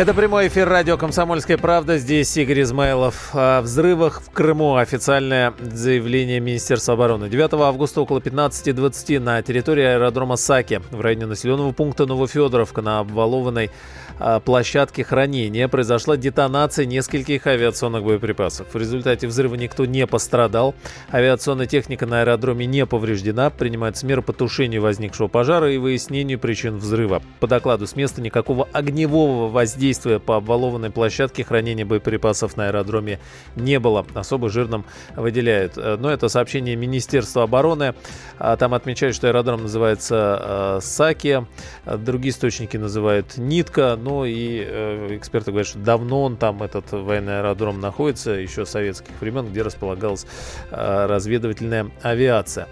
Это прямой эфир радио «Комсомольская правда». Здесь Игорь Измайлов. О взрывах в Крыму. Официальное заявление Министерства обороны. 9 августа около 15.20 на территории аэродрома Саки в районе населенного пункта Новофедоровка на обвалованной а, площадке хранения произошла детонация нескольких авиационных боеприпасов. В результате взрыва никто не пострадал. Авиационная техника на аэродроме не повреждена. Принимаются меры по тушению возникшего пожара и выяснению причин взрыва. По докладу с места никакого огневого воздействия по обвалованной площадке хранения боеприпасов на аэродроме не было. Особо жирным выделяют. Но это сообщение Министерства обороны. А, там отмечают, что аэродром называется а, Саки. Другие источники называют Нитка. Ну, и э, эксперты говорят, что давно он там, этот военный аэродром, находится, еще советских времен, где располагалась э, разведывательная авиация.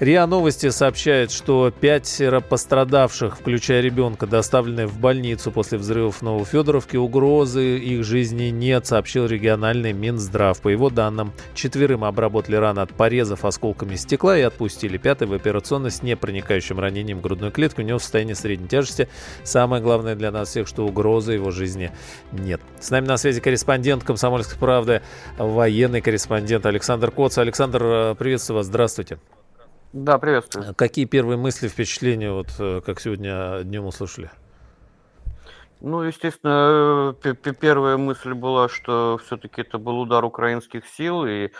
РИА Новости сообщает, что пятеро пострадавших, включая ребенка, доставлены в больницу после взрывов в Новофедоровке. Угрозы их жизни нет, сообщил региональный Минздрав. По его данным, четверым обработали раны от порезов осколками стекла и отпустили. Пятый в операционной с непроникающим ранением в грудную клетку. У него состояние средней тяжести. Самое главное для нас всех, что угрозы его жизни нет. С нами на связи корреспондент «Комсомольской правды», военный корреспондент Александр Коц. Александр, э, приветствую вас. Здравствуйте. Да, приветствую. Какие первые мысли, впечатления, вот э, как сегодня днем услышали? Ну, естественно, первая мысль была, что все-таки это был удар украинских сил, и э,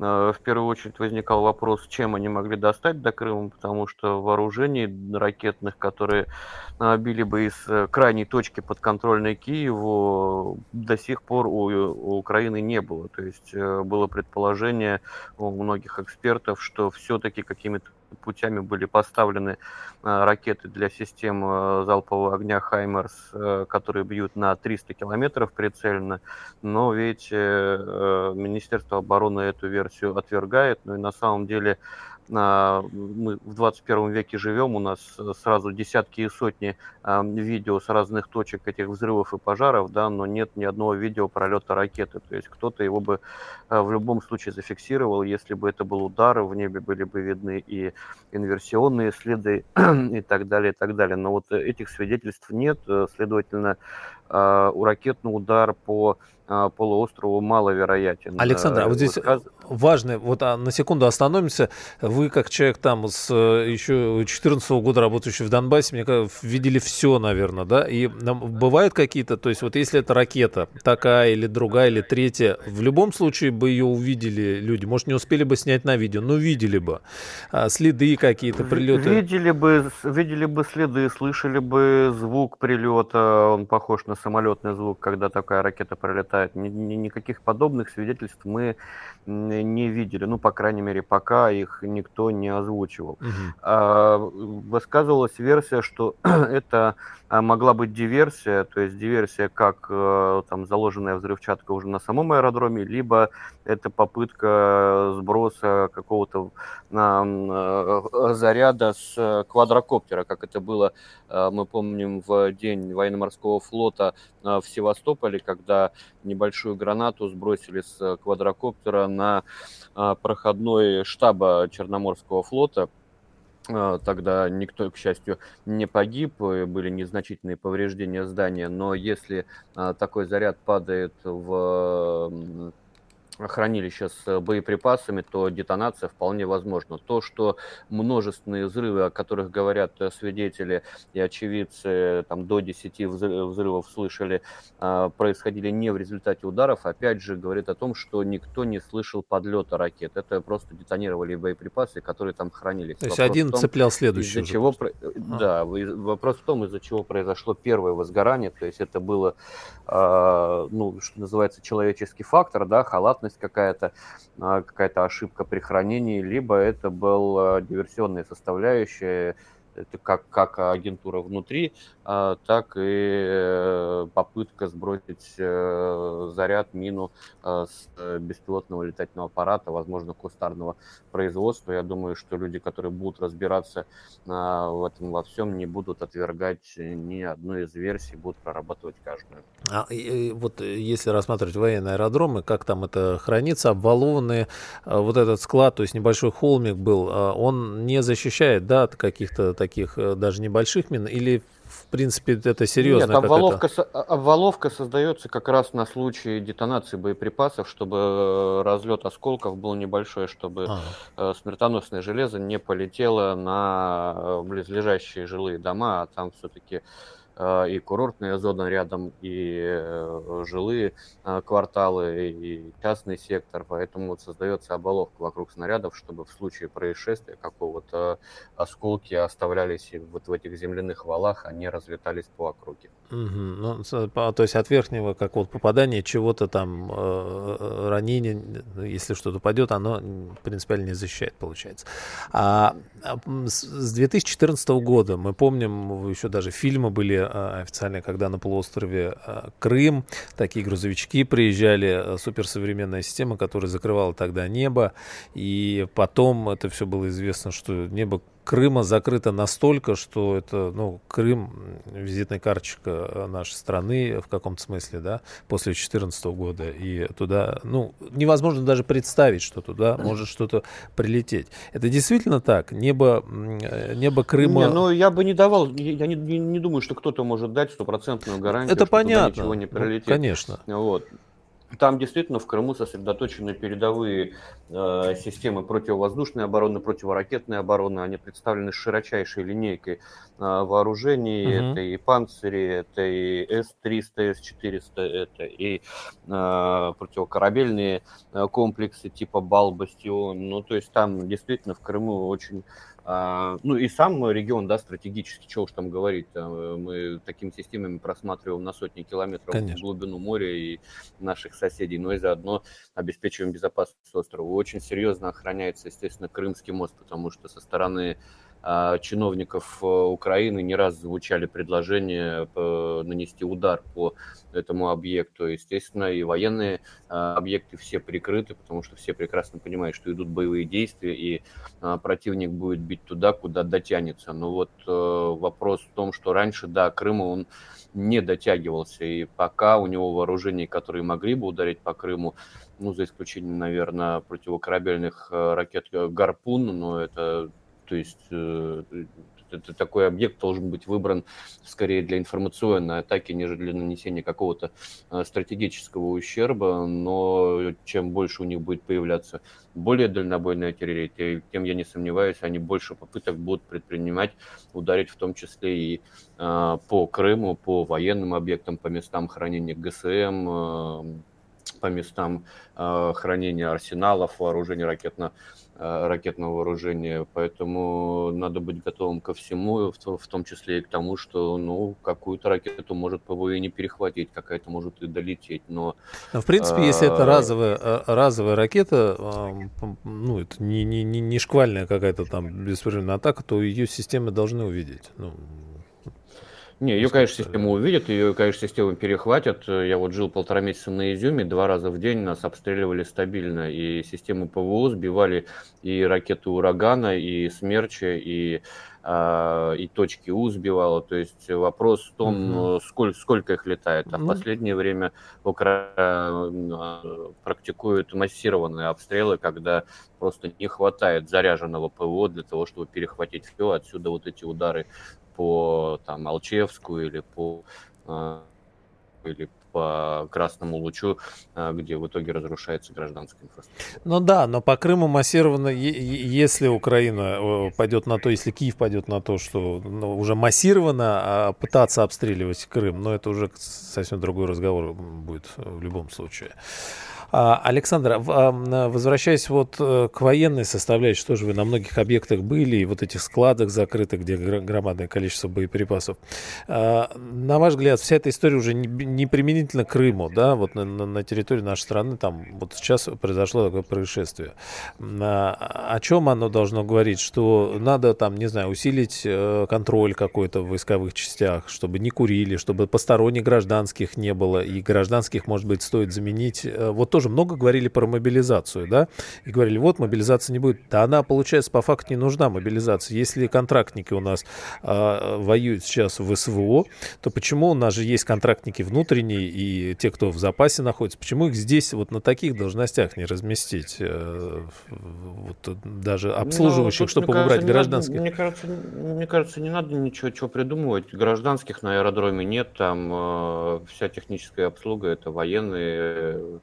в первую очередь возникал вопрос, чем они могли достать до Крыма, потому что вооружений ракетных, которые э, били бы из э, крайней точки подконтрольной Киеву, до сих пор у, у Украины не было. То есть э, было предположение у многих экспертов, что все-таки какими-то путями были поставлены э, ракеты для систем э, залпового огня «Хаймерс», э, которые бьют на 300 километров прицельно, но ведь Министерство обороны эту версию отвергает, ну и на самом деле мы в 21 веке живем, у нас э, сразу десятки и сотни видео с разных точек этих взрывов и пожаров, да, но нет ни одного видео пролета ракеты. То есть кто-то его бы э, в любом случае зафиксировал, если бы это был удар, в небе были бы видны и инверсионные следы и так далее, и так далее. Но вот этих свидетельств нет, э, следовательно, у ракетный удар по полуострову маловероятен. Александр, а вот здесь Сказ... важно, вот а, на секунду остановимся. Вы, как человек там с э, еще 2014 года работающий в Донбассе, мне кажется, видели все, наверное, да? И бывают какие-то, то есть вот если это ракета такая или другая, или третья, в любом случае бы ее увидели люди. Может, не успели бы снять на видео, но видели бы. А, следы какие-то, прилеты. Видели бы, видели бы следы, слышали бы звук прилета, он похож на самолетный звук, когда такая ракета пролетает хватает. Ни, ни, никаких подобных свидетельств мы не видели. Ну, по крайней мере, пока их никто не озвучивал. Угу. А, высказывалась версия, что это а, могла быть диверсия, то есть диверсия как э, там заложенная взрывчатка уже на самом аэродроме, либо это попытка сброса какого-то э, заряда с квадрокоптера, как это было, э, мы помним, в день военно-морского флота в Севастополе, когда небольшую гранату сбросили с квадрокоптера на проходной штаба Черноморского флота, а, тогда никто, к счастью, не погиб, были незначительные повреждения здания, но если а, такой заряд падает в хранилища с боеприпасами, то детонация вполне возможна. То, что множественные взрывы, о которых говорят свидетели и очевидцы, там до 10 взрывов слышали, а, происходили не в результате ударов, опять же говорит о том, что никто не слышал подлета ракет. Это просто детонировали боеприпасы, которые там хранились. То есть вопрос один том, цеплял следующий. Из-за чего, а. Да, вопрос в том, из-за чего произошло первое возгорание, то есть это было, а, ну, что называется, человеческий фактор, да, халатность неосторожность какая-то, а, какая-то ошибка при хранении, либо это была диверсионная составляющая, это как, как агентура внутри, а, так и э, попытка сбросить э, заряд, мину а, с э, беспилотного летательного аппарата, возможно, кустарного производства. Я думаю, что люди, которые будут разбираться а, в этом во всем, не будут отвергать ни одну из версий, будут прорабатывать каждую. А, и, вот если рассматривать военные аэродромы, как там это хранится, обвалованные, вот этот склад, то есть небольшой холмик был, он не защищает, да, от каких-то таких даже небольших мин, или в принципе, это серьезно. Нет, обваловка, со, а, обваловка создается как раз на случай детонации боеприпасов, чтобы э, разлет осколков был небольшой, чтобы а. смертоносное железо не полетело на э, близлежащие жилые дома, а там все-таки Э, и курортная зона рядом, и э, жилые э, кварталы, и частный сектор, поэтому вот создается оболовка вокруг снарядов, чтобы в случае происшествия какого-то осколки оставлялись вот в этих земляных валах, они разлетались по округе. Угу. Ну, то есть от верхнего как вот попадания чего-то там, э, ранения, если что-то упадет, оно принципиально не защищает, получается. А, а с 2014 года мы помним, еще даже фильмы были а, официальные, когда на полуострове Крым такие грузовички приезжали, суперсовременная система, которая закрывала тогда небо, и потом это все было известно, что небо Крыма закрыто настолько, что это, ну, Крым, визитная карточка нашей страны в каком-то смысле, да, после 2014 года. И туда, ну, невозможно даже представить, что туда может что-то прилететь. Это действительно так? Небо, небо Крыма... Не, ну, я бы не давал, я не, не, не думаю, что кто-то может дать стопроцентную гарантию, это что понятно. туда ничего не прилетит. Ну, конечно. Вот. Там действительно в Крыму сосредоточены передовые э, системы противовоздушной обороны, противоракетной обороны. Они представлены широчайшей линейкой э, вооружений. Mm-hmm. Это и панцири, это и С-300, С-400, это и э, противокорабельные э, комплексы типа Бал-Бастион. Ну, то есть там действительно в Крыму очень ну и сам регион, да, стратегически, что уж там говорить, мы такими системами просматриваем на сотни километров Конечно. в глубину моря и наших соседей, но и заодно обеспечиваем безопасность острова. Очень серьезно охраняется, естественно, Крымский мост, потому что со стороны а, чиновников э, Украины не раз звучали предложения э, нанести удар по этому объекту. Естественно, и военные а, объекты все прикрыты, потому что все прекрасно понимают, что идут боевые действия, и а, противник будет бить туда, куда дотянется. Но вот э, вопрос в том, что раньше, да, Крыма он не дотягивался, и пока у него вооружений, которые могли бы ударить по Крыму, ну, за исключением, наверное, противокорабельных ракет «Гарпун», но это то есть э, это, такой объект должен быть выбран скорее для информационной атаки, нежели для нанесения какого-то э, стратегического ущерба, но чем больше у них будет появляться более дальнобойная артиллерия, тем, я не сомневаюсь, они больше попыток будут предпринимать, ударить в том числе и э, по Крыму, по военным объектам, по местам хранения ГСМ, по местам хранения арсеналов, вооружений ракетно Э, ракетного вооружения, поэтому надо быть готовым ко всему, в том числе и к тому, что ну, какую-то ракету может ПВО и не перехватить, какая-то может и долететь, но... но в принципе, если это а, разовая, э, разовая ракета, ну, это не, не, не шквальная какая-то там беспрерывная атака, то ее системы должны увидеть. Ну, не, ее, конечно, система увидит, ее, конечно, система перехватит. Я вот жил полтора месяца на Изюме, два раза в день нас обстреливали стабильно, и системы ПВО сбивали и ракеты «Урагана», и «Смерча», и и точки У сбивало. То есть вопрос в том, угу. сколько, сколько их летает. А в последнее время Украина практикуют массированные обстрелы, когда просто не хватает заряженного ПВО для того, чтобы перехватить все. Отсюда вот эти удары по там, Алчевску или по, э, или по Красному Лучу, э, где в итоге разрушается гражданская инфраструктура. Ну да, но по Крыму массированно, если Украина э, пойдет на то, если Киев пойдет на то, что ну, уже массированно а пытаться обстреливать Крым, но это уже совсем другой разговор будет в любом случае. А, Александр, возвращаясь вот э, к военной составляющей, что же вы на многих объектах были, и вот этих складах закрытых, где громадное количество боеприпасов. А, на ваш взгляд, вся эта история уже не применительно Крыму, да, вот на, на территории нашей страны, там вот сейчас произошло такое происшествие. О чем оно должно говорить? Что надо там, не знаю, усилить э, контроль какой-то в войсковых частях, чтобы не курили, чтобы посторонних гражданских не было, и гражданских, может быть, стоит заменить. Э, вот тоже много говорили про мобилизацию, да, и говорили, вот, мобилизация не будет. Да она, получается, по факту не нужна, мобилизация. Если контрактники у нас э, воюют сейчас в СВО, то почему у нас же есть контрактники внутренние и те, кто в запасе находится, почему их здесь вот на таких должностях не разместить? Э, вот, даже обслуживающих, ну, чтобы убрать кажется, гражданских? Надо, мне, кажется, мне кажется, не надо ничего чего придумывать. Гражданских на аэродроме нет, там э, вся техническая обслуга это военные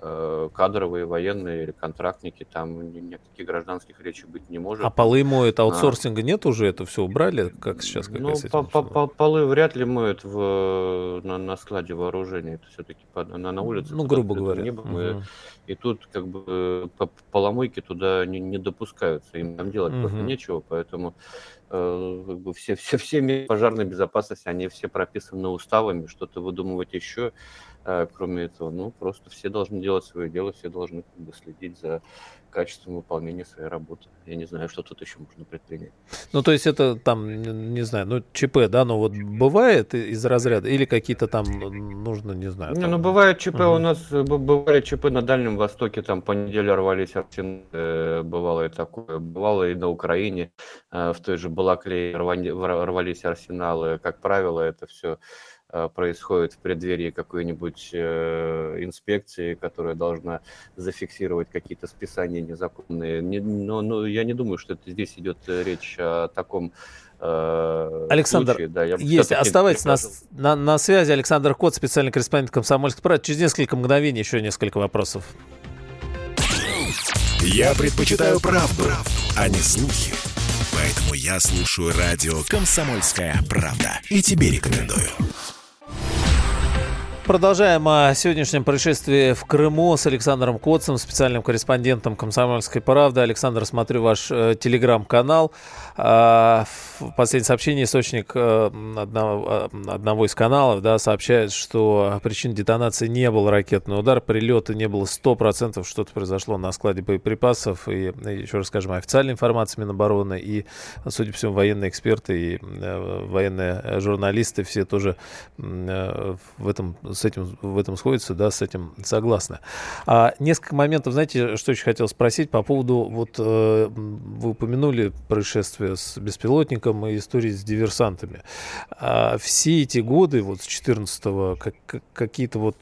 кадровые, военные или контрактники, там никаких гражданских речи быть не может. А полы моют, а аутсорсинга а, нет уже, это все убрали, как сейчас? Как ну, по, по, по, полы вряд ли моют в, на, на складе вооружения, это все-таки на, на улице. Ну, грубо говоря. Небо, угу. и, и тут как бы поломойки туда не, не допускаются, им там делать угу. просто нечего, поэтому э, как бы все, все, все пожарной безопасности, они все прописаны уставами, что-то выдумывать еще кроме этого, ну, просто все должны делать свое дело, все должны как бы, следить за качеством выполнения своей работы. Я не знаю, что тут еще можно предпринять. Ну, то есть это там, не знаю, ну, ЧП, да, но вот бывает из разряда, или какие-то там нужно, не знаю. Там... Не, ну, бывает ЧП, угу. у нас бывали чп на Дальнем Востоке, там по неделе рвались арсеналы, э, бывало и такое, бывало и на Украине, э, в той же Балаклее рвались арсеналы, как правило, это все происходит в преддверии какой-нибудь э, инспекции, которая должна зафиксировать какие-то списания незаконные. Не, но, но я не думаю, что это здесь идет э, речь о таком Александр, случае, да, есть, оставайтесь на, на, на связи. Александр Кот, специальный корреспондент комсомольской правды. Через несколько мгновений еще несколько вопросов. Я предпочитаю правду, правду, а не слухи. Поэтому я слушаю радио «Комсомольская правда». И тебе рекомендую. Продолжаем о сегодняшнем происшествии в Крыму с Александром Коцем, специальным корреспондентом «Комсомольской правды». Александр, смотрю ваш э, телеграм-канал. А, последнее сообщение источник э, одного, э, одного из каналов да, сообщает, что причин детонации не был ракетный удар, прилета не было 100%, что-то произошло на складе боеприпасов. И, еще раз скажем, официальная информация Минобороны и, судя по всему, военные эксперты и военные журналисты все тоже в этом с этим, в этом сходится, да, с этим согласны. А несколько моментов, знаете, что еще хотел спросить по поводу, вот э, вы упомянули происшествие с беспилотником и истории с диверсантами. А все эти годы, вот с 14-го, как, какие-то вот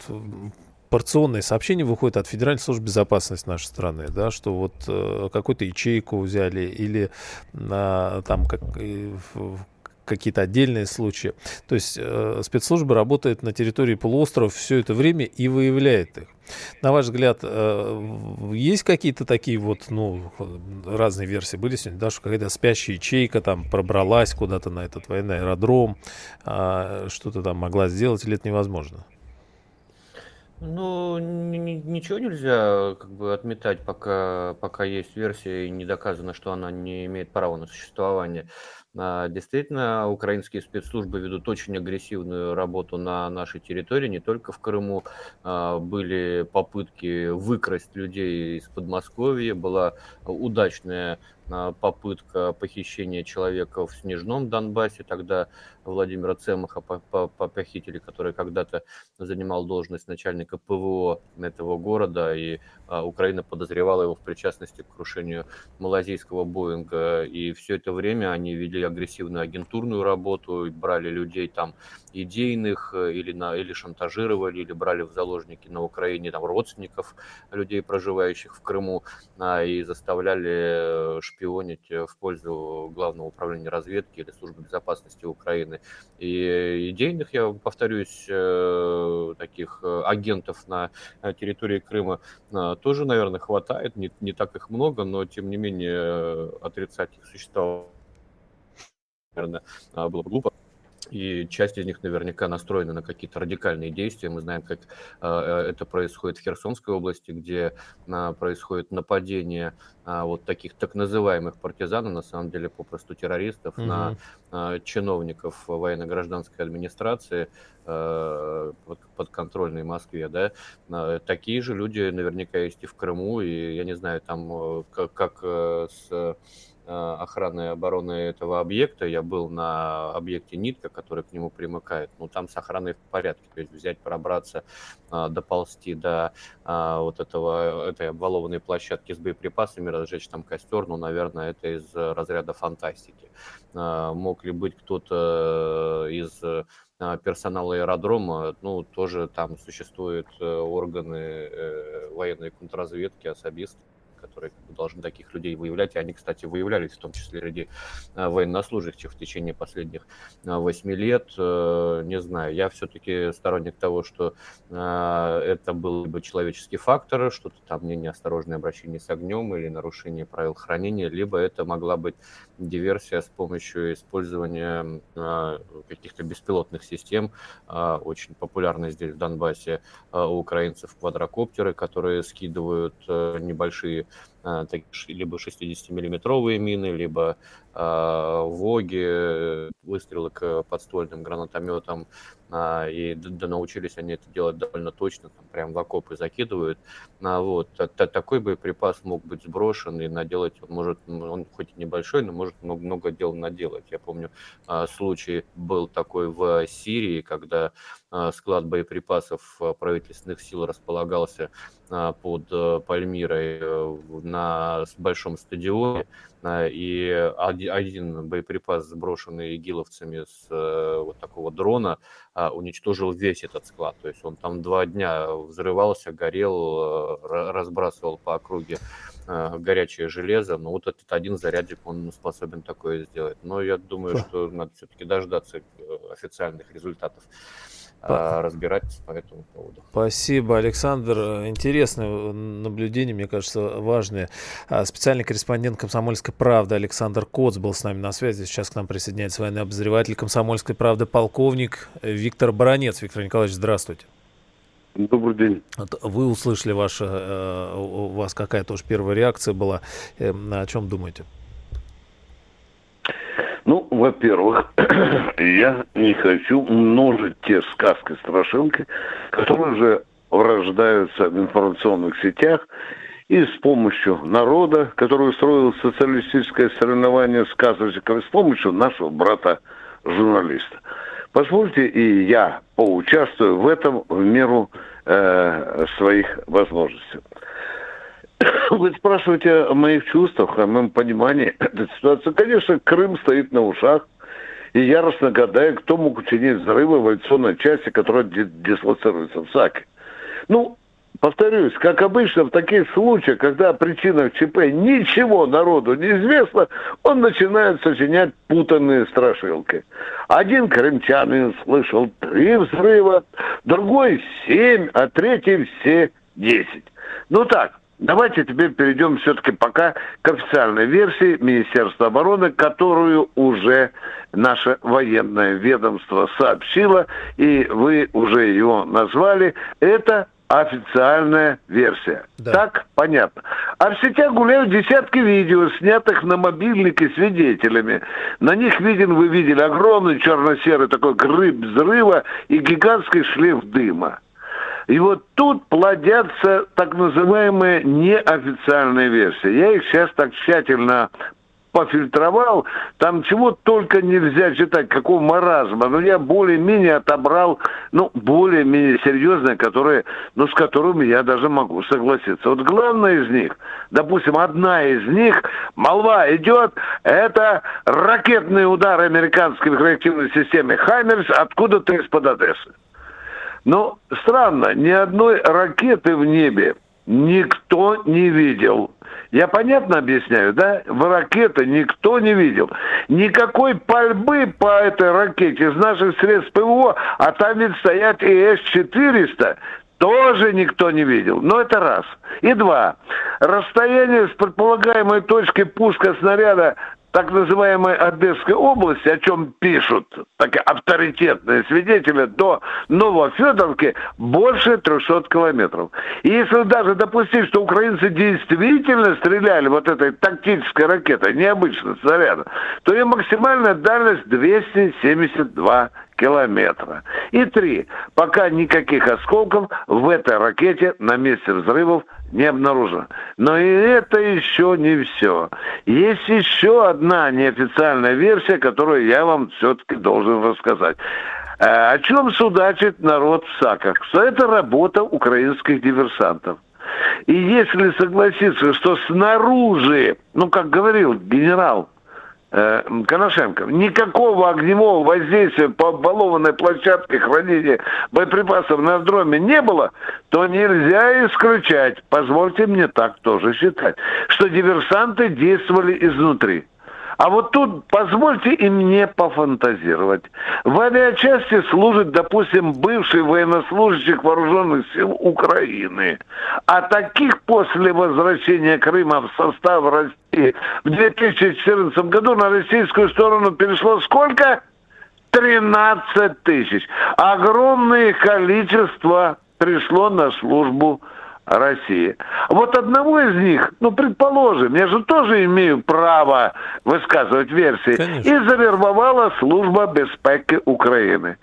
порционные сообщения выходят от Федеральной службы безопасности нашей страны, да, что вот э, какую-то ячейку взяли или э, там как, э, какие-то отдельные случаи. То есть э, спецслужба работает на территории полуострова все это время и выявляет их. На ваш взгляд, э, есть какие-то такие вот, ну, разные версии были сегодня, да, что какая-то спящая ячейка там пробралась куда-то на этот военный аэродром, э, что-то там могла сделать, или это невозможно? Ну, ничего нельзя как бы отметать, пока, пока есть версия и не доказано, что она не имеет права на существование. А, действительно, украинские спецслужбы ведут очень агрессивную работу на нашей территории, не только в Крыму. А, были попытки выкрасть людей из Подмосковья, была удачная а, попытка похищения человека в Снежном Донбассе. Тогда Владимира Цемаха похитили, который когда-то занимал должность начальника ПВО этого города, и Украина подозревала его в причастности к крушению малазийского Боинга. И все это время они вели агрессивную агентурную работу, брали людей там идейных э, или, на, или шантажировали, или брали в заложники на Украине там, родственников людей, проживающих в Крыму, а, и заставляли э, шпионить э, в пользу Главного управления разведки или Службы безопасности Украины. И идейных, я повторюсь, таких агентов на территории Крыма тоже, наверное, хватает, не, не так их много, но тем не менее отрицать их существование, наверное, было бы глупо. и часть из них наверняка настроена на какие-то радикальные действия. Мы знаем, как э, это происходит в Херсонской области, где э, происходит нападение э, вот таких так называемых партизан, на самом деле попросту террористов, угу. на чиновников военно-гражданской администрации под, подконтрольной Москве. Да? Такие же люди наверняка есть и в Крыму, и я не знаю, там э, как, как э, с охраны и обороны этого объекта. Я был на объекте Нитка, который к нему примыкает. Ну, там с охраной в порядке. То есть взять, пробраться, э, доползти до э, вот этого, этой обвалованной площадки с боеприпасами, разжечь там костер, ну, наверное, это из разряда фантастики. Мог ли быть кто-то из персонала аэродрома, ну, тоже там существуют органы военной контрразведки, особисты, которые бы, должны таких людей выявлять. И они, кстати, выявлялись в том числе среди а, военнослужащих в течение последних а, восьми лет. Э, не знаю, я все-таки сторонник того, что это был либо человеческий фактор, что-то там не неосторожное обращение с огнем или нарушение правил хранения, либо это могла быть диверсия с помощью использования каких-то беспилотных систем. Очень популярны здесь в Донбассе у украинцев квадрокоптеры, которые скидывают э, небольшие либо 60-миллиметровые мины, либо э, ВОГи, выстрелы к подствольным гранатометам, э, и да, научились они это делать довольно точно, там прям в окопы закидывают. А, вот. Такой боеприпас мог быть сброшен, и наделать он может, он хоть и небольшой, но может много, много дел наделать. Я помню, э, случай был такой в Сирии, когда э, склад боеприпасов правительственных сил располагался э, под э, Пальмирой на на большом стадионе, и один боеприпас, сброшенный игиловцами с э, вот такого дрона, а, уничтожил весь этот склад. То есть он там два дня взрывался, горел, э, разбрасывал по округе э, горячее железо, но вот этот один зарядик, он способен такое сделать. Но я думаю, что надо все-таки дождаться официальных результатов. А, разбирать по этому поводу. Спасибо, Александр. Интересное наблюдение, мне кажется, важное. А, специальный корреспондент «Комсомольской правды» Александр Коц был с нами на связи. Сейчас к нам присоединяется военный обозреватель «Комсомольской правды» полковник Виктор Баранец. Виктор Николаевич, здравствуйте. Добрый день. Вы услышали, ваша, э, у вас какая тоже первая реакция была. Э, о чем думаете? Ну, во-первых, я не хочу множить те сказки страшилки, которые уже рождаются в информационных сетях и с помощью народа, который устроил социалистическое соревнование сказочников, с помощью нашего брата-журналиста. Позвольте и я поучаствую в этом в меру э, своих возможностей. Вы спрашиваете о моих чувствах, о моем понимании этой ситуации. Конечно, Крым стоит на ушах. И яростно гадаю, кто мог учинить взрывы в авиационной части, которая дислоцируется в САКе. Ну, повторюсь, как обычно в таких случаях, когда о причинах ЧП ничего народу не известно, он начинает сочинять путанные страшилки. Один крымчанин слышал три взрыва, другой семь, а третий все десять. Ну так, Давайте теперь перейдем все-таки пока к официальной версии Министерства обороны, которую уже наше военное ведомство сообщило, и вы уже ее назвали. Это официальная версия. Да. Так? Понятно. А в сетях гуляют десятки видео, снятых на мобильники свидетелями. На них виден, вы видели, огромный черно-серый такой грыб взрыва и гигантский шлейф дыма. И вот тут плодятся так называемые неофициальные версии. Я их сейчас так тщательно пофильтровал, там чего только нельзя читать, какого маразма. Но я более-менее отобрал, ну, более-менее серьезные, которые, ну, с которыми я даже могу согласиться. Вот главное из них, допустим, одна из них, молва идет, это ракетные удары американской реактивной системы «Хаймерс» откуда-то из-под Одессы. Но странно, ни одной ракеты в небе никто не видел. Я понятно объясняю, да? В ракеты никто не видел. Никакой пальбы по этой ракете из наших средств ПВО, а там ведь стоят и С-400, тоже никто не видел. Но это раз. И два. Расстояние с предполагаемой точки пуска снаряда так называемой Одесской области, о чем пишут так авторитетные свидетели, до Новофедоровки больше 300 километров. И если даже допустить, что украинцы действительно стреляли вот этой тактической ракетой, необычно снаряда, то ее максимальная дальность 272 километра. И три. Пока никаких осколков в этой ракете на месте взрывов не обнаружено. Но и это еще не все. Есть еще одна неофициальная версия, которую я вам все-таки должен рассказать. Э, о чем судачит народ в САКах? Что это работа украинских диверсантов. И если согласиться, что снаружи, ну, как говорил генерал Коношенко, никакого огневого воздействия по баллованной площадке хранения боеприпасов на дроме не было, то нельзя исключать, позвольте мне так тоже считать, что диверсанты действовали изнутри. А вот тут позвольте и мне пофантазировать. В авиачасти служит, допустим, бывший военнослужащих вооруженных сил Украины. А таких после возвращения Крыма в состав России в 2014 году на российскую сторону перешло сколько? 13 тысяч. Огромное количество пришло на службу России. Вот одного из них, ну, предположим, я же тоже имею право высказывать версии, Конечно. и завербовала служба безпеки Украины.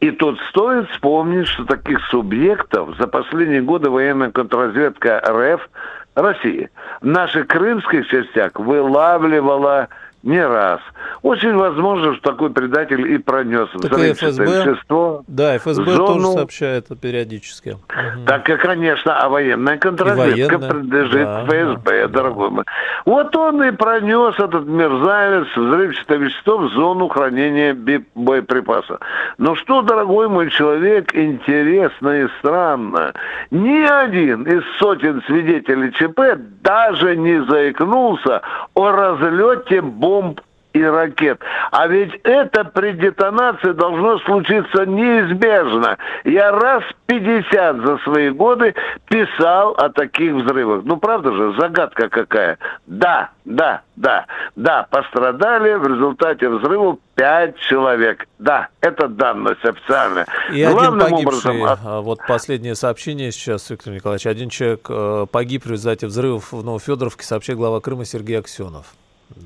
И тут стоит вспомнить, что таких субъектов за последние годы военная контрразведка РФ России в наших крымских частях вылавливала не раз. Очень возможно, что такой предатель и пронес так ФСБ, вещество. Да, ФСБ зону, тоже сообщает периодически. Так и, конечно, а военная контрразведка принадлежит да, ФСБ, да, дорогой мой. Вот он и пронес этот мерзавец взрывчатое вещество в зону хранения боеприпаса. Но что, дорогой мой человек, интересно и странно. Ни один из сотен свидетелей ЧП даже не заикнулся о разлете бомб бомб и ракет. А ведь это при детонации должно случиться неизбежно. Я раз 50 за свои годы писал о таких взрывах. Ну, правда же, загадка какая. Да, да, да, да, пострадали в результате взрыва 5 человек. Да, это данность официальная. И Главным один погибший, образом... А, вот последнее сообщение сейчас, Виктор Николаевич. Один человек э, погиб в результате взрывов в Новофедоровке, сообщает глава Крыма Сергей Аксенов.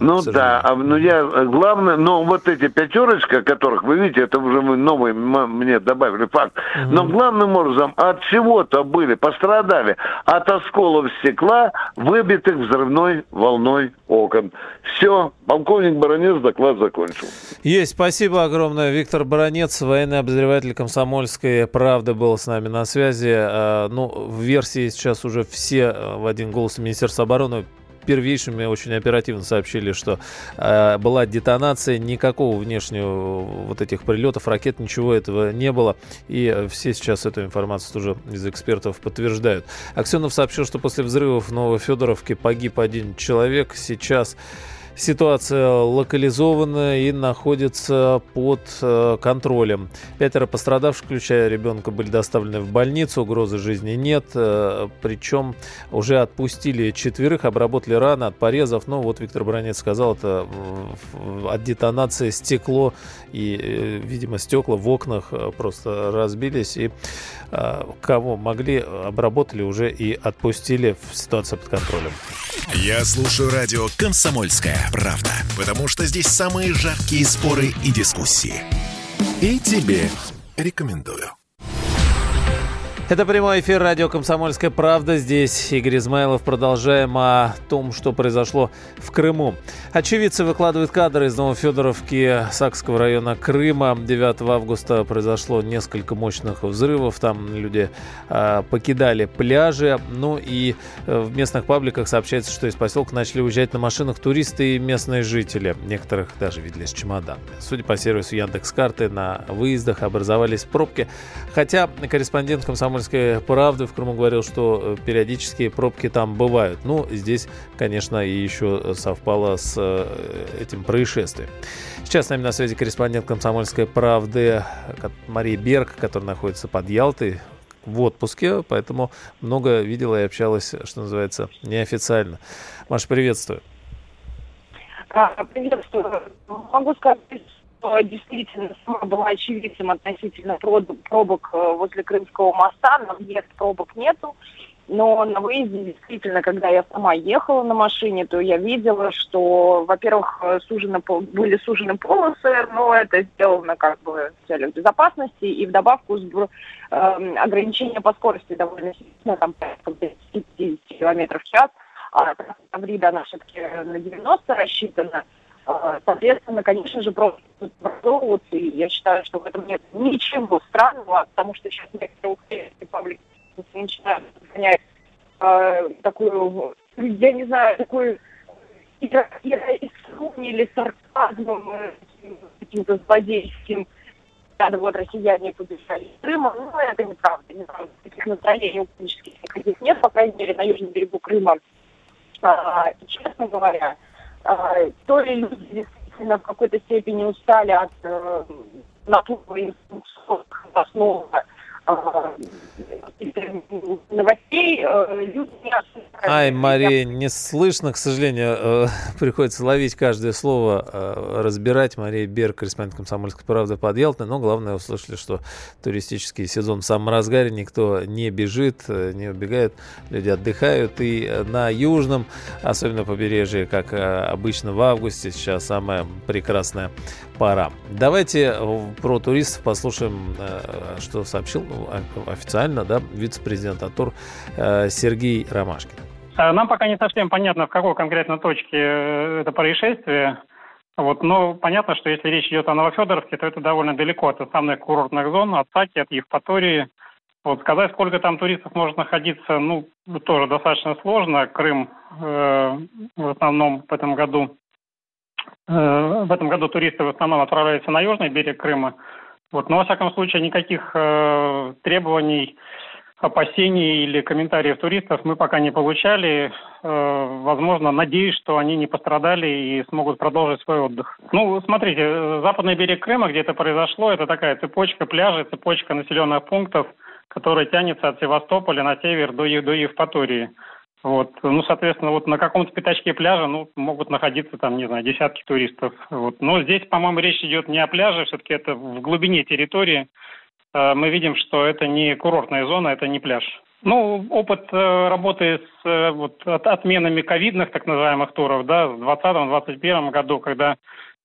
Ну да, а, ну я главное, но вот эти пятерочка, которых вы видите, это уже мы новый мне добавили факт. Угу. Но главным образом от чего-то были пострадали от осколов стекла, выбитых взрывной волной окон. Все, полковник Баранец доклад закончил. Есть, спасибо огромное. Виктор Баранец, военный обозреватель комсомольской правды, был с нами на связи. А, ну, в версии сейчас уже все а, в один голос Министерства обороны первейшими очень оперативно сообщили, что э, была детонация, никакого внешнего вот этих прилетов, ракет, ничего этого не было. И все сейчас эту информацию тоже из экспертов подтверждают. Аксенов сообщил, что после взрывов в Новофедоровке погиб один человек. Сейчас Ситуация локализована и находится под э, контролем. Пятеро пострадавших, включая ребенка, были доставлены в больницу. Угрозы жизни нет. Э, причем уже отпустили четверых, обработали раны от порезов. Но вот Виктор Бронец сказал, это от детонации стекло и, э, видимо, стекла в окнах просто разбились. И кого могли, обработали уже и отпустили в ситуацию под контролем. Я слушаю радио «Комсомольская правда», потому что здесь самые жаркие споры и дискуссии. И тебе рекомендую. Это прямой эфир радио «Комсомольская правда». Здесь Игорь Измайлов. Продолжаем о том, что произошло в Крыму. Очевидцы выкладывают кадры из Новофедоровки Сакского района Крыма. 9 августа произошло несколько мощных взрывов. Там люди э, покидали пляжи. Ну и э, в местных пабликах сообщается, что из поселка начали уезжать на машинах туристы и местные жители. Некоторых даже видели с чемоданами. Судя по сервису Яндекс.Карты, на выездах образовались пробки. Хотя корреспондент «Комсомольской «Комсомольской правды» в Крыму говорил, что э, периодически пробки там бывают. Ну, здесь, конечно, и еще совпало с э, этим происшествием. Сейчас с нами на связи корреспондент «Комсомольской правды» Мария Берг, которая находится под Ялтой, в отпуске, поэтому много видела и общалась, что называется, неофициально. Маша, приветствую. А, приветствую. Могу сказать, действительно сама была очевидцем относительно пробок э, возле Крымского моста. На въезд пробок нету. Но на выезде действительно, когда я сама ехала на машине, то я видела, что, во-первых, сужены, были сужены полосы, но это сделано как бы в целях безопасности, и вдобавку э, ограничение по скорости довольно сильно, там порядка 50 км в час, а Таврида она все-таки на 90 рассчитана. А, соответственно, конечно же, просто образовываться, и я считаю, что в этом нет ничего странного, потому что сейчас некоторые украинские паблики начинают гонять э, такую, я не знаю, такую или сарказмом, э, каким-то злодейским, да, вот россияне побежали из Крыма, ну, это неправда, неправда. Таких настроений украинских никаких нет, по крайней мере, на южном берегу Крыма. А, честно говоря, а, то ли люди действительно в какой-то степени устали от э, натуры инструкционного новостей э, Ай, Мария, не слышно, к сожалению. Э, приходится ловить каждое слово, э, разбирать. Мария Бер, корреспондент «Комсомольской правды» под Ялтой. Но главное, услышали, что туристический сезон в самом разгаре. Никто не бежит, не убегает. Люди отдыхают. И на южном, особенно побережье, как обычно в августе, сейчас самая прекрасная пора. Давайте про туристов послушаем, что сообщил официально, да, вице-президент АТУР э, Сергей Ромашкин. Э, нам пока не совсем понятно, в какой конкретно точке э, это происшествие. Вот, но понятно, что если речь идет о Новофедоровке, то это довольно далеко от основных курортных зон, от Саки, от Евпатории. Вот сказать, сколько там туристов может находиться, ну, тоже достаточно сложно. Крым э, в основном в этом году э, в этом году туристы в основном отправляются на южный берег Крыма. Вот, но, во всяком случае, никаких э, требований, опасений или комментариев туристов мы пока не получали. Э, возможно, надеюсь, что они не пострадали и смогут продолжить свой отдых. Ну, смотрите, западный берег Крыма, где это произошло, это такая цепочка пляжей, цепочка населенных пунктов, которая тянется от Севастополя на север до, до Евпатории. Вот. Ну, соответственно, вот на каком-то пятачке пляжа ну, могут находиться там, не знаю, десятки туристов. Вот. Но здесь, по-моему, речь идет не о пляже, все-таки это в глубине территории. Э, мы видим, что это не курортная зона, это не пляж. Ну, опыт э, работы с э, вот, от, отменами ковидных так называемых туров, да, в 2020-2021 году, когда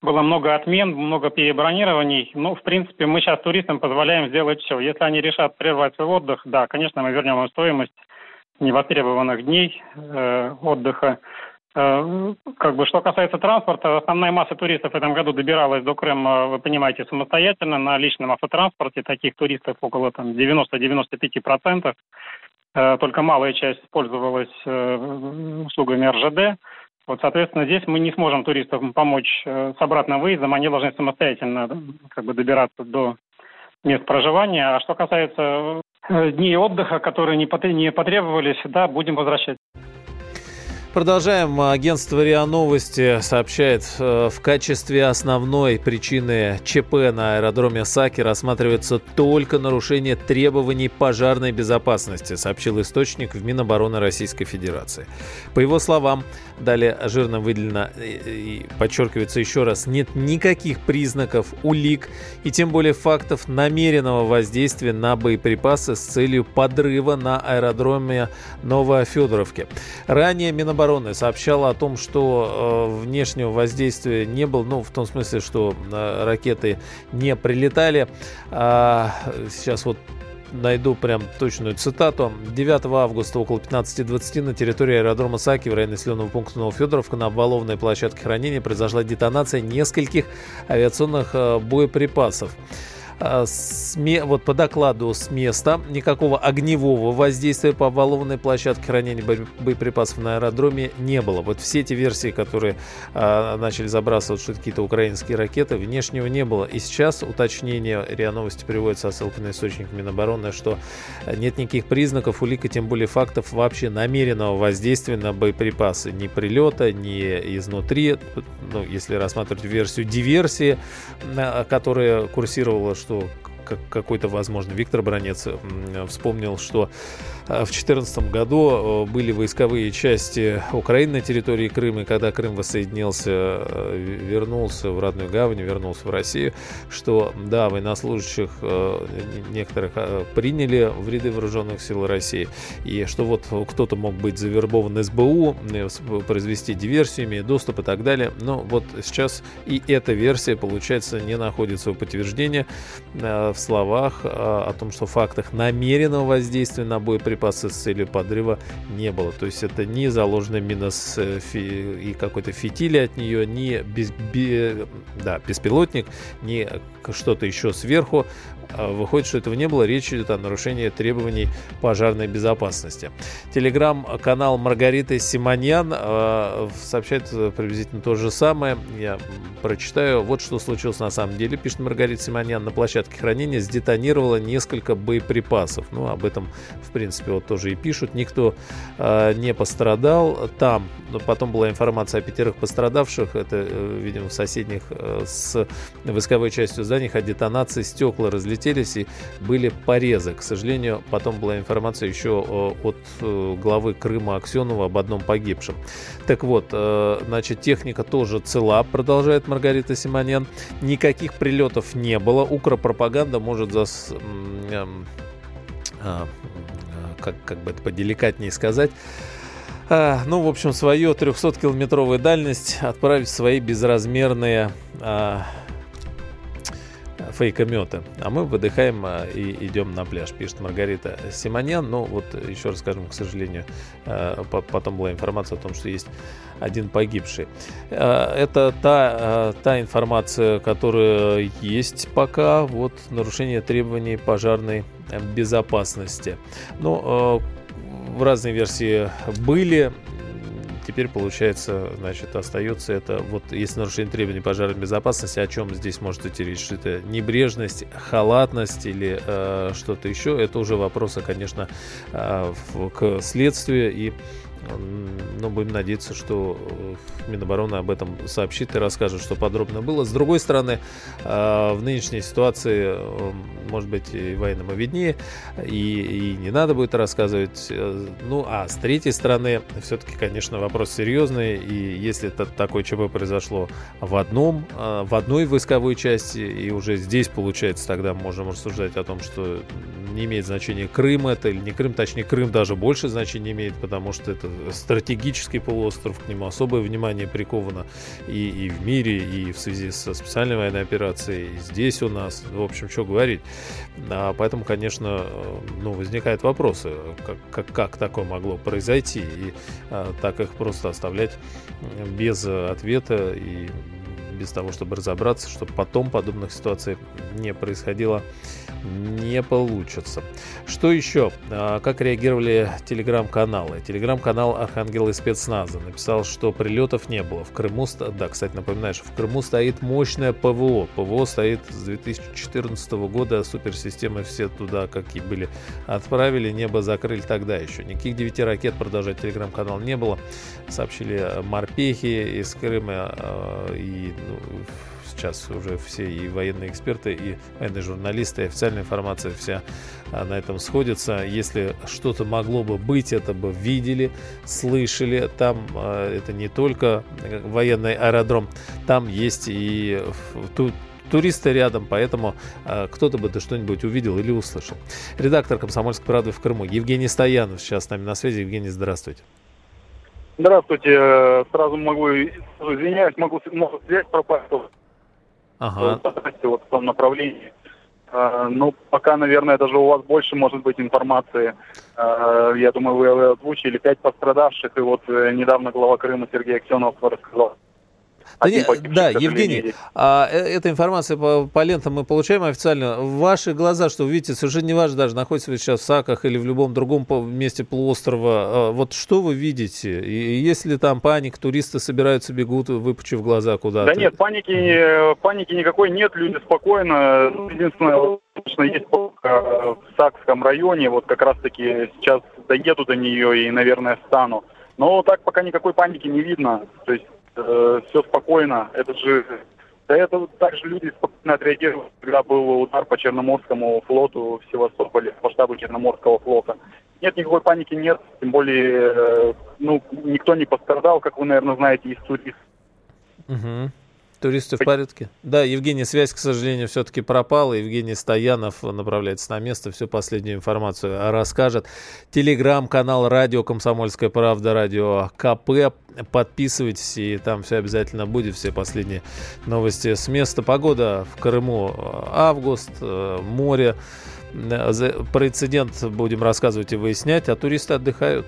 было много отмен, много перебронирований. Ну, в принципе, мы сейчас туристам позволяем сделать все. Если они решат прервать свой отдых, да, конечно, мы вернем им стоимость невостребованных дней э, отдыха. Э, как бы, что касается транспорта, основная масса туристов в этом году добиралась до Крыма, вы понимаете, самостоятельно на личном автотранспорте. Таких туристов около там, 90-95%. Э, только малая часть пользовалась э, услугами РЖД. Вот, соответственно, здесь мы не сможем туристам помочь э, с обратным выездом. Они должны самостоятельно как бы, добираться до мест проживания. А что касается Э, дней отдыха, которые не потребовались, да, будем возвращать. Продолжаем. Агентство РИА Новости сообщает, э, в качестве основной причины ЧП на аэродроме Саки рассматривается только нарушение требований пожарной безопасности, сообщил источник в Минобороны Российской Федерации. По его словам, далее жирно выделено и подчеркивается еще раз, нет никаких признаков, улик и тем более фактов намеренного воздействия на боеприпасы с целью подрыва на аэродроме Новофедоровки. Ранее Минобороны обороны сообщала о том, что э, внешнего воздействия не было, ну, в том смысле, что э, ракеты не прилетали. А, сейчас вот найду прям точную цитату. 9 августа около 15.20 на территории аэродрома Саки в районе населенного пункта Новофедоровка на обвалованной площадке хранения произошла детонация нескольких авиационных э, боеприпасов. А, вот по докладу с места никакого огневого воздействия по обвалованной площадке хранения боеприпасов на аэродроме не было. Вот все эти версии, которые а, начали забрасывать, что какие-то украинские ракеты, внешнего не было. И сейчас уточнение РИА Новости приводит со ссылкой на источник Минобороны, что нет никаких признаков, улик и тем более фактов вообще намеренного воздействия на боеприпасы. Ни прилета, ни изнутри, ну, если рассматривать версию диверсии, которая курсировала, что что какой-то, возможно, Виктор Бронец вспомнил, что в 2014 году были войсковые части Украины на территории Крыма, и когда Крым воссоединился, вернулся в родную гавань, вернулся в Россию, что, да, военнослужащих некоторых приняли в ряды вооруженных сил России, и что вот кто-то мог быть завербован СБУ, произвести диверсию, имея доступ и так далее. Но вот сейчас и эта версия, получается, не находит своего подтверждения э, в словах э, о том, что в фактах намеренного воздействия на боеприпасы с целью подрыва не было. То есть это не заложенная мина с, э, и какой-то фитили от нее, не без, бе, да, беспилотник, не что-то еще сверху. А выходит, что этого не было. Речь идет о нарушении требований пожарной безопасности. Телеграм-канал Маргариты Симоньян э, сообщает приблизительно то же самое. Я прочитаю. Вот что случилось на самом деле, пишет Маргарита Симоньян. На площадке хранения сдетонировало несколько боеприпасов. Ну, об этом, в принципе, вот тоже и пишут. Никто э, не пострадал. Там но потом была информация о пятерых пострадавших. Это, э, видимо, в соседних э, с войсковой частью зданий от детонации стекла разлетелись и были порезы. К сожалению, потом была информация еще э, от главы Крыма Аксенова об одном погибшем. Так вот, значит, техника тоже цела, продолжает Маргарита Симонян. Никаких прилетов не было. Укропропаганда может зас эм, как, как бы это поделикатнее сказать, а, ну, в общем, свою 300-километровую дальность отправить в свои безразмерные а, фейкометы. А мы выдыхаем а, и идем на пляж, пишет Маргарита Симонян. Ну, вот еще раз скажем, к сожалению, а, потом была информация о том, что есть один погибший. А, это та, та информация, которая есть пока. Вот нарушение требований пожарной безопасности. Ну, в разные версии были. Теперь, получается, значит, остается это, вот если нарушение требований пожарной безопасности, о чем здесь может идти речь? Что это небрежность, халатность или э, что-то еще? Это уже вопросы, конечно, э, в, к следствию и но будем надеяться, что э, Минобороны об этом сообщит и расскажет, что подробно было. С другой стороны, э, в нынешней ситуации, э, может быть, и военному виднее, и, и не надо будет рассказывать. Ну, а с третьей стороны, все-таки, конечно, вопрос серьезный, и если это такое ЧП произошло в одном, в одной войсковой части, и уже здесь, получается, тогда можем рассуждать о том, что не имеет значения Крым это или не Крым, точнее, Крым даже больше значения имеет, потому что это стратегический полуостров, к нему особое внимание приковано и, и в мире, и в связи со специальной военной операцией, и здесь у нас, в общем, что говорить. А поэтому, конечно, ну, возникают вопросы, как, как, как такое могло произойти, и а, так их просто оставлять без ответа и без того, чтобы разобраться, чтобы потом подобных ситуаций не происходило, не получится. Что еще? А, как реагировали телеграм-каналы? Телеграм-канал Архангел и спецназа написал, что прилетов не было. В Крыму, да, кстати, напоминаю, что в Крыму стоит мощное ПВО. ПВО стоит с 2014 года, суперсистемы все туда, как и были, отправили, небо закрыли тогда еще. Никаких девяти ракет продолжать телеграм-канал не было. Сообщили морпехи из Крыма а, и ну, сейчас уже все и военные эксперты, и военные журналисты, и официальная информация вся а, на этом сходится. Если что-то могло бы быть, это бы видели, слышали. Там а, это не только военный аэродром, там есть и тут туристы рядом, поэтому э, кто-то бы да что-нибудь увидел или услышал. Редактор «Комсомольской правды» в Крыму Евгений Стоянов сейчас с нами на связи. Евгений, здравствуйте. Здравствуйте. Сразу могу, извиняюсь, могу, могу связь пропасть. Ага. Вот в том направлении. А, ну, пока, наверное, даже у вас больше может быть информации. А, я думаю, вы озвучили пять пострадавших, и вот э, недавно глава Крыма Сергей Аксенов рассказал да, не, да Евгений, а, э, эта информация по, по лентам мы получаем официально. Ваши глаза, что вы видите, совершенно не важно даже, находитесь вы сейчас в Саках или в любом другом месте полуострова. А, вот что вы видите? И если там паник, туристы собираются, бегут, выпучив глаза куда-то? Да нет, паники, паники никакой нет, люди спокойно. Единственное, точно есть в Сакском районе, вот как раз-таки сейчас доеду до нее и, наверное, встану. Но так пока никакой паники не видно. То есть э, все спокойно. Это же Да это также люди спокойно отреагировали, когда был удар по Черноморскому флоту в Севастополе, по штабу Черноморского флота. Нет, никакой паники нет, тем более, э, ну, никто не пострадал, как вы, наверное, знаете, из туристов. Угу. Туристы в порядке? Да, Евгений, связь, к сожалению, все-таки пропала. Евгений Стоянов направляется на место, всю последнюю информацию расскажет. Телеграм-канал «Радио Комсомольская правда», «Радио КП». Подписывайтесь, и там все обязательно будет, все последние новости с места. Погода в Крыму август, э, море. Про инцидент будем рассказывать и выяснять, а туристы отдыхают.